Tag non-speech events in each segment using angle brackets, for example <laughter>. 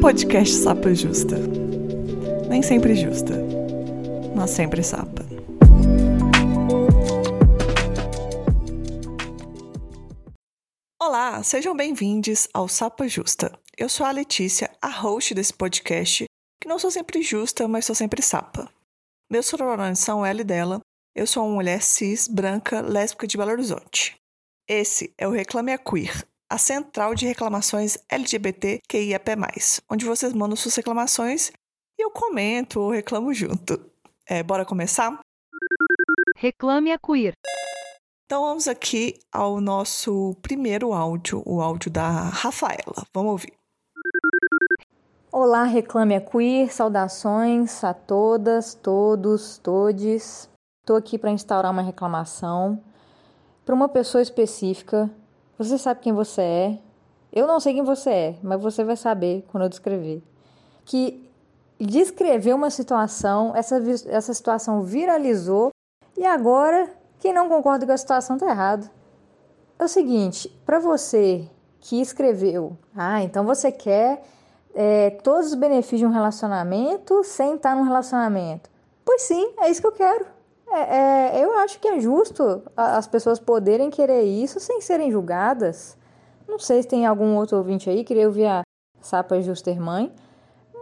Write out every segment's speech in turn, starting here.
Podcast Sapa Justa. Nem sempre justa, mas sempre sapa. Olá, sejam bem-vindos ao Sapa Justa. Eu sou a Letícia, a host desse podcast, que não sou sempre justa, mas sou sempre sapa. Meus pronomes são e dela. Eu sou uma mulher cis, branca, lésbica de Belo Horizonte. Esse é o Reclame a Queer, a central de reclamações LGBTQIAP+, onde vocês mandam suas reclamações e eu comento ou reclamo junto. É, bora começar? Reclame a Queer. Então vamos aqui ao nosso primeiro áudio, o áudio da Rafaela. Vamos ouvir. Olá, Reclame a Queer, saudações a todas, todos, todes. Estou aqui para instaurar uma reclamação para uma pessoa específica você sabe quem você é. Eu não sei quem você é, mas você vai saber quando eu descrever. Que descreveu uma situação, essa, essa situação viralizou e agora quem não concorda com a situação está errado. É o seguinte, para você que escreveu, ah, então você quer é, todos os benefícios de um relacionamento sem estar num relacionamento. Pois sim, é isso que eu quero. É, é, eu acho que é justo as pessoas poderem querer isso sem serem julgadas. Não sei se tem algum outro ouvinte aí, queria ouvir a Sapa Juster Mãe,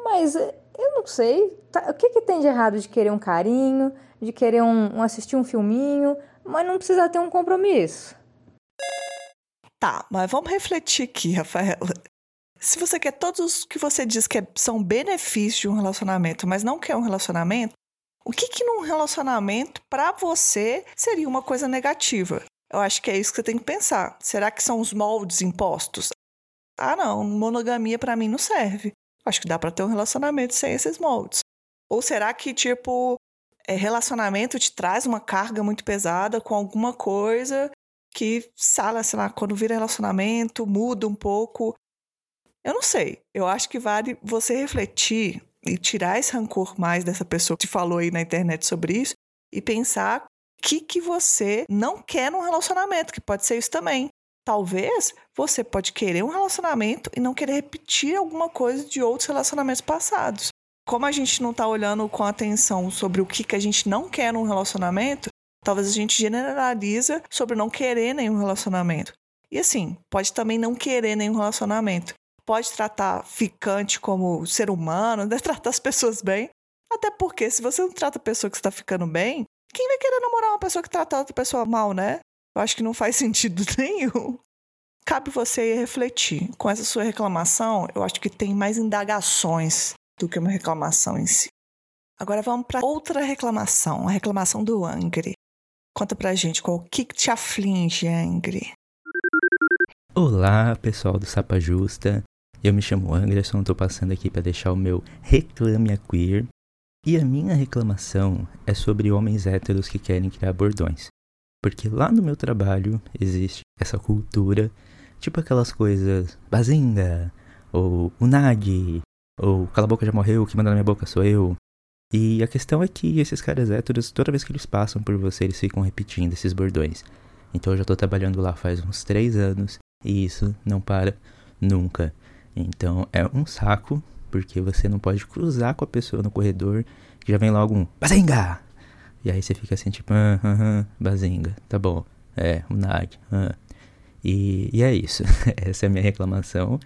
mas é, eu não sei. Tá, o que, que tem de errado de querer um carinho, de querer um, um assistir um filminho, mas não precisa ter um compromisso? Tá, mas vamos refletir aqui, Rafaela. Se você quer todos os que você diz que são benefícios de um relacionamento, mas não quer um relacionamento, o que que num relacionamento para você seria uma coisa negativa? Eu acho que é isso que você tem que pensar. Será que são os moldes impostos? Ah, não, monogamia para mim não serve. Acho que dá para ter um relacionamento sem esses moldes. Ou será que tipo é, relacionamento te traz uma carga muito pesada com alguma coisa que, sala, sei lá, quando vira relacionamento, muda um pouco. Eu não sei. Eu acho que vale você refletir e tirar esse rancor mais dessa pessoa que te falou aí na internet sobre isso e pensar o que, que você não quer num relacionamento, que pode ser isso também. Talvez você pode querer um relacionamento e não querer repetir alguma coisa de outros relacionamentos passados. Como a gente não está olhando com atenção sobre o que, que a gente não quer num relacionamento, talvez a gente generaliza sobre não querer nenhum relacionamento. E assim, pode também não querer nenhum relacionamento pode tratar ficante como ser humano, deve <laughs> tratar as pessoas bem. Até porque, se você não trata a pessoa que está ficando bem, quem vai querer namorar uma pessoa que trata outra pessoa mal, né? Eu acho que não faz <laughs> sentido <laughs> nenhum. Cabe você refletir. Com essa sua reclamação, eu acho que tem mais indagações do que uma reclamação em si. Agora vamos para outra reclamação, a reclamação do Angry. Conta pra gente qual que te aflige, Angry. Olá, pessoal do Sapa Justa. Eu me chamo Anderson, estou passando aqui para deixar o meu Reclame a Queer. E a minha reclamação é sobre homens héteros que querem criar bordões. Porque lá no meu trabalho existe essa cultura, tipo aquelas coisas bazinga, ou unagi, ou cala a boca já morreu, que manda na minha boca sou eu. E a questão é que esses caras héteros, toda vez que eles passam por você, eles ficam repetindo esses bordões. Então eu já tô trabalhando lá faz uns três anos e isso não para nunca. Então é um saco, porque você não pode cruzar com a pessoa no corredor que já vem logo um Bazinga! E aí você fica assim, tipo, ah, ah, Bazinga, tá bom. É, um Nag. Ah. E, e é isso. <laughs> Essa é a minha reclamação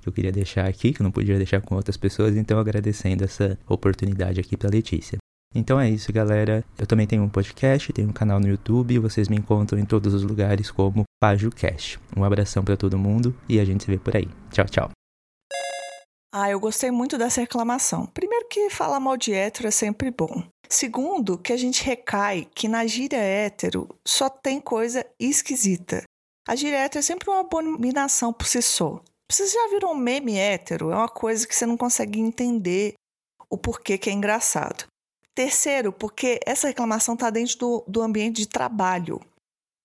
que eu queria deixar aqui, que eu não podia deixar com outras pessoas, então agradecendo essa oportunidade aqui pra Letícia. Então é isso, galera. Eu também tenho um podcast, tenho um canal no YouTube, vocês me encontram em todos os lugares como PajuCast. Um abração para todo mundo e a gente se vê por aí. Tchau, tchau. Ah, eu gostei muito dessa reclamação. Primeiro que falar mal de hétero é sempre bom. Segundo, que a gente recai que na gíria hétero só tem coisa esquisita. A gíria hétero é sempre uma abominação por si só. Vocês já viram um meme hétero? É uma coisa que você não consegue entender o porquê que é engraçado. Terceiro, porque essa reclamação está dentro do, do ambiente de trabalho.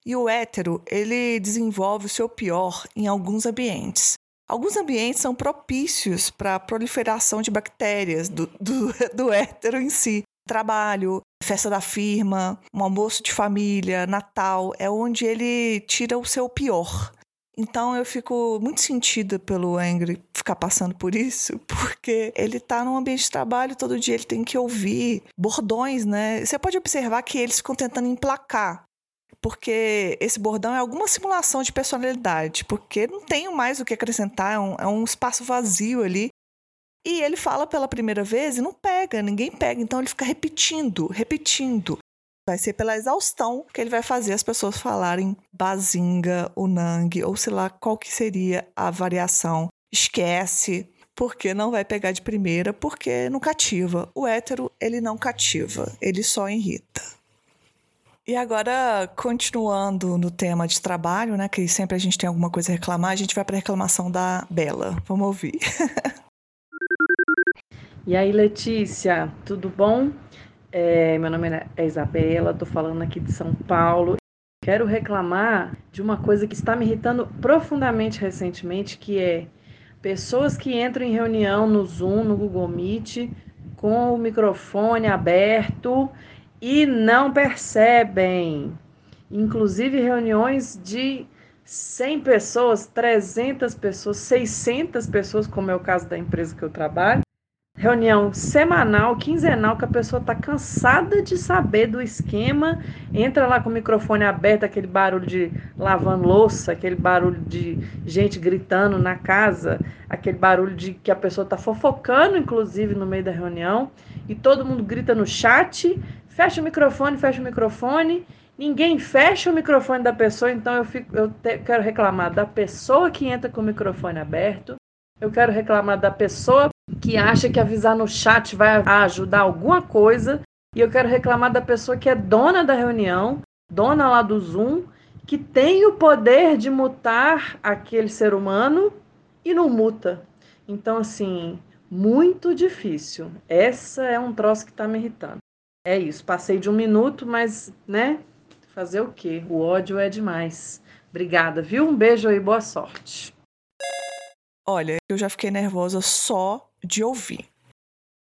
E o hétero, ele desenvolve o seu pior em alguns ambientes. Alguns ambientes são propícios para a proliferação de bactérias do, <laughs> do, do em si. Trabalho, festa da firma, um almoço de família, Natal, é onde ele tira o seu pior. Então eu fico muito sentida pelo Angry ficar passando por isso, <laughs> porque ele tá num ambiente de trabalho todo dia, ele tem que ouvir bordões, né? Você pode observar que eles ficam tentando emplacar. Porque esse bordão é alguma simulação de personalidade, porque não tenho mais o que acrescentar, é um, é um espaço vazio ali. E ele fala pela primeira vez e não pega, ninguém pega, então ele fica repetindo, repetindo. Vai ser pela exaustão que ele vai fazer as pessoas falarem bazinga, unang, ou sei lá qual que seria a variação. Esquece, porque não vai pegar de primeira, porque não cativa. O hétero, ele não cativa, ele só irrita. E agora, continuando no tema de trabalho, né, que sempre a gente tem alguma coisa a reclamar, a gente vai para a reclamação da Bela. Vamos ouvir. <laughs> e aí, Letícia, tudo bom? É, meu nome é Isabela, estou falando aqui de São Paulo. Quero reclamar de uma coisa que está me irritando profundamente recentemente, que é pessoas que entram em reunião no Zoom, no Google Meet, com o microfone aberto e não percebem. Inclusive reuniões de 100 pessoas, 300 pessoas, 600 pessoas, como é o caso da empresa que eu trabalho, reunião semanal, quinzenal, que a pessoa está cansada de saber do esquema, entra lá com o microfone aberto, aquele barulho de lavando louça, aquele barulho de gente gritando na casa, aquele barulho de que a pessoa está fofocando, inclusive, no meio da reunião, e todo mundo grita no chat, fecha o microfone, fecha o microfone, ninguém fecha o microfone da pessoa, então eu, fico, eu te, quero reclamar da pessoa que entra com o microfone aberto, eu quero reclamar da pessoa que acha que avisar no chat vai ajudar alguma coisa. E eu quero reclamar da pessoa que é dona da reunião, dona lá do Zoom, que tem o poder de mutar aquele ser humano e não muta. Então, assim, muito difícil. Essa é um troço que está me irritando. É isso. Passei de um minuto, mas, né? Fazer o quê? O ódio é demais. Obrigada, viu? Um beijo aí, boa sorte. Olha, eu já fiquei nervosa só de ouvir.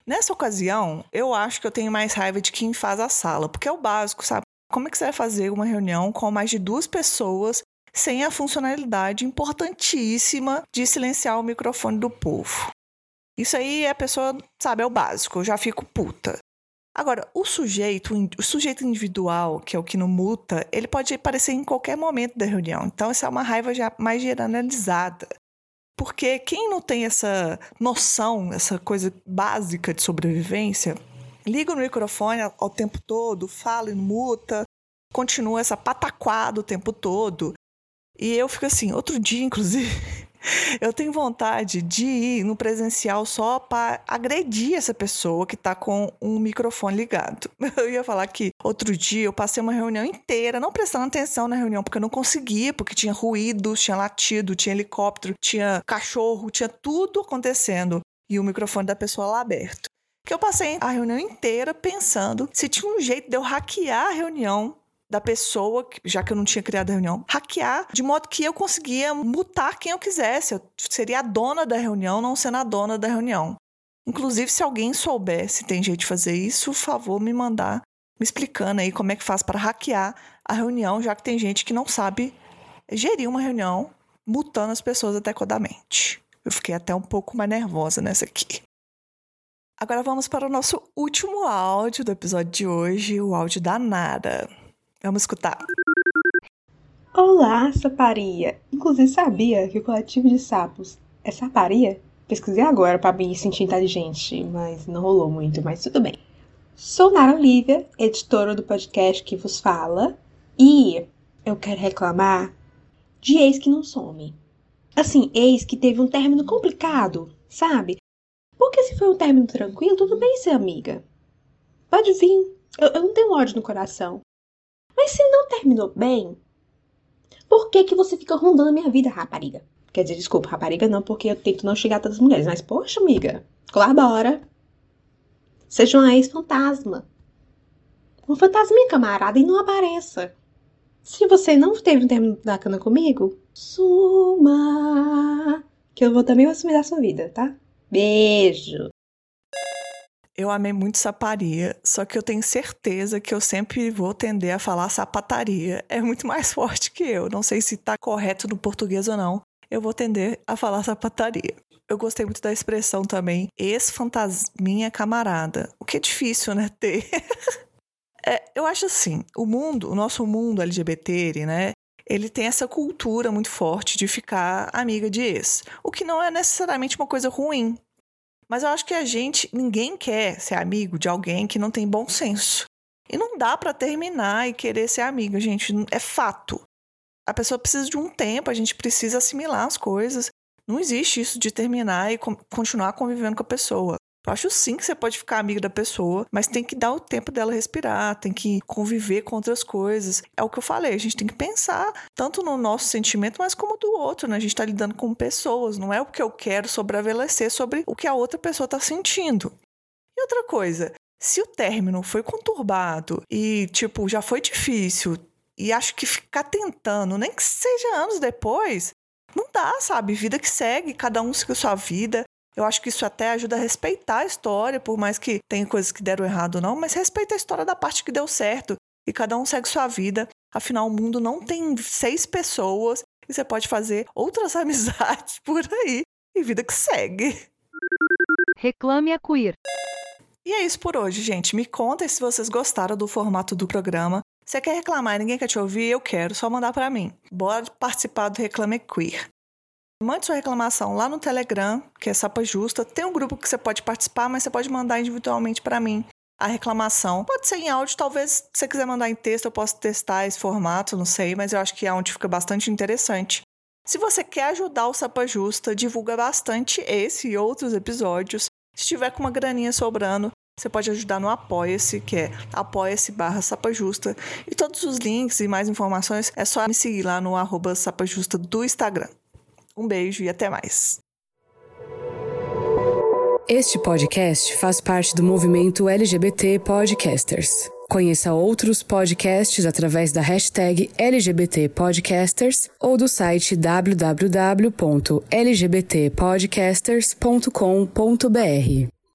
Nessa ocasião, eu acho que eu tenho mais raiva de quem faz a sala, porque é o básico, sabe? Como é que você vai fazer uma reunião com mais de duas pessoas sem a funcionalidade importantíssima de silenciar o microfone do povo? Isso aí a pessoa, sabe, é o básico, eu já fico puta. Agora, o sujeito, o sujeito individual, que é o que não muta, ele pode aparecer em qualquer momento da reunião. Então, essa é uma raiva já mais generalizada. Porque quem não tem essa noção, essa coisa básica de sobrevivência, liga o microfone ao tempo todo, fala e muta, continua essa pataquada o tempo todo. E eu fico assim, outro dia, inclusive, <laughs> eu tenho vontade de ir no presencial só para agredir essa pessoa que está com um microfone ligado. <laughs> Eu ia falar que outro dia eu passei uma reunião inteira não prestando atenção na reunião porque eu não conseguia, porque tinha ruído, tinha latido, tinha helicóptero, tinha cachorro, tinha tudo acontecendo e o microfone da pessoa lá aberto. Que eu passei a reunião inteira pensando se tinha um jeito de eu hackear a reunião da pessoa, já que eu não tinha criado a reunião, hackear de modo que eu conseguia mutar quem eu quisesse. Eu seria a dona da reunião, não sendo a dona da reunião. Inclusive, se alguém souber se tem jeito de fazer isso, por favor, me mandar me explicando aí como é que faz para hackear a reunião, já que tem gente que não sabe gerir uma reunião mutando as pessoas adequadamente. Eu fiquei até um pouco mais nervosa nessa aqui. Agora vamos para o nosso último áudio do episódio de hoje, o áudio da Nara. Vamos escutar. Olá, saparia! Inclusive, sabia que o coletivo de sapos é saparia? Pesquisei agora para me sentir inteligente, mas não rolou muito, mas tudo bem. Sou Nara Olivia, editora do podcast que vos fala, e eu quero reclamar de ex que não some. Assim, ex que teve um término complicado, sabe? Porque se foi um término tranquilo, tudo bem ser amiga. Pode vir. Eu, eu não tenho ódio no coração. Mas se não terminou bem, por que que você fica rondando a minha vida, rapariga? Quer dizer, desculpa, rapariga não, porque eu tento não chegar a todas as mulheres. Mas, poxa, amiga, colabora. Seja uma ex-fantasma. Uma fantasminha, camarada, e não apareça. Se você não teve um término bacana comigo, suma. Que eu vou também assumir da sua vida, tá? Beijo. Eu amei muito saparia, só que eu tenho certeza que eu sempre vou tender a falar sapataria. É muito mais <laughs> forte que eu. Não sei se tá correto no português ou não. Eu vou tender a falar sapataria. Eu gostei muito da expressão também, ex-fantasminha camarada. O que é difícil, né, ter. <laughs> é, eu acho assim, o mundo, o nosso mundo LGBT, né, ele tem essa cultura muito forte de ficar amiga de ex. O que não é necessariamente uma coisa ruim. Mas eu acho que a gente, ninguém quer ser amigo de alguém que não tem bom senso. E não dá para terminar e querer ser amigo, gente. É fato. A pessoa precisa de um tempo, a gente precisa assimilar as coisas. Não existe isso de terminar e continuar convivendo com a pessoa. Eu acho sim que você pode ficar amigo da pessoa, mas tem que dar o tempo dela respirar, tem que conviver com outras coisas. É o que eu falei, a gente tem que pensar tanto no nosso sentimento, mas como do outro, né? A gente está lidando com pessoas, não é o que eu quero sobreavelecer sobre o que a outra pessoa está sentindo. E outra coisa, se o término foi conturbado e, tipo, já foi difícil, e acho que ficar tentando, nem que seja anos depois, não dá, sabe? Vida que segue, cada um segue a sua vida. Eu acho que isso até ajuda a respeitar a história, por mais que tenha coisas que deram errado ou não, mas respeita a história da parte que deu certo. E cada um segue sua vida. Afinal, o mundo não tem seis pessoas e você pode fazer outras <laughs> amizades por aí. E vida que segue. Reclame a Queer. E é isso por hoje, gente. Me contem se vocês gostaram do formato do programa. Você quer reclamar e ninguém quer te ouvir? Eu quero, só mandar para mim. Bora participar do Reclame Queer. Mande sua reclamação lá no Telegram, que é Sapa Justa. Tem um grupo que você pode participar, mas você pode mandar individualmente para mim a reclamação. Pode ser em áudio, talvez se você quiser mandar em texto, eu posso testar esse formato, não sei, mas eu acho que é onde fica bastante interessante. Se você quer ajudar o Sapa Justa, divulga bastante esse e outros episódios. Se tiver com uma graninha sobrando, você pode ajudar no Apoia-se, que é apoia-se barra sapajusta. E todos os links e mais informações é só me seguir lá no arroba sapajusta do Instagram. Um beijo e até mais. Este podcast faz parte do movimento LGBT Podcasters. Conheça outros podcasts através da hashtag LGBT Podcasters ou do site www.lgbtpodcasters.com.br.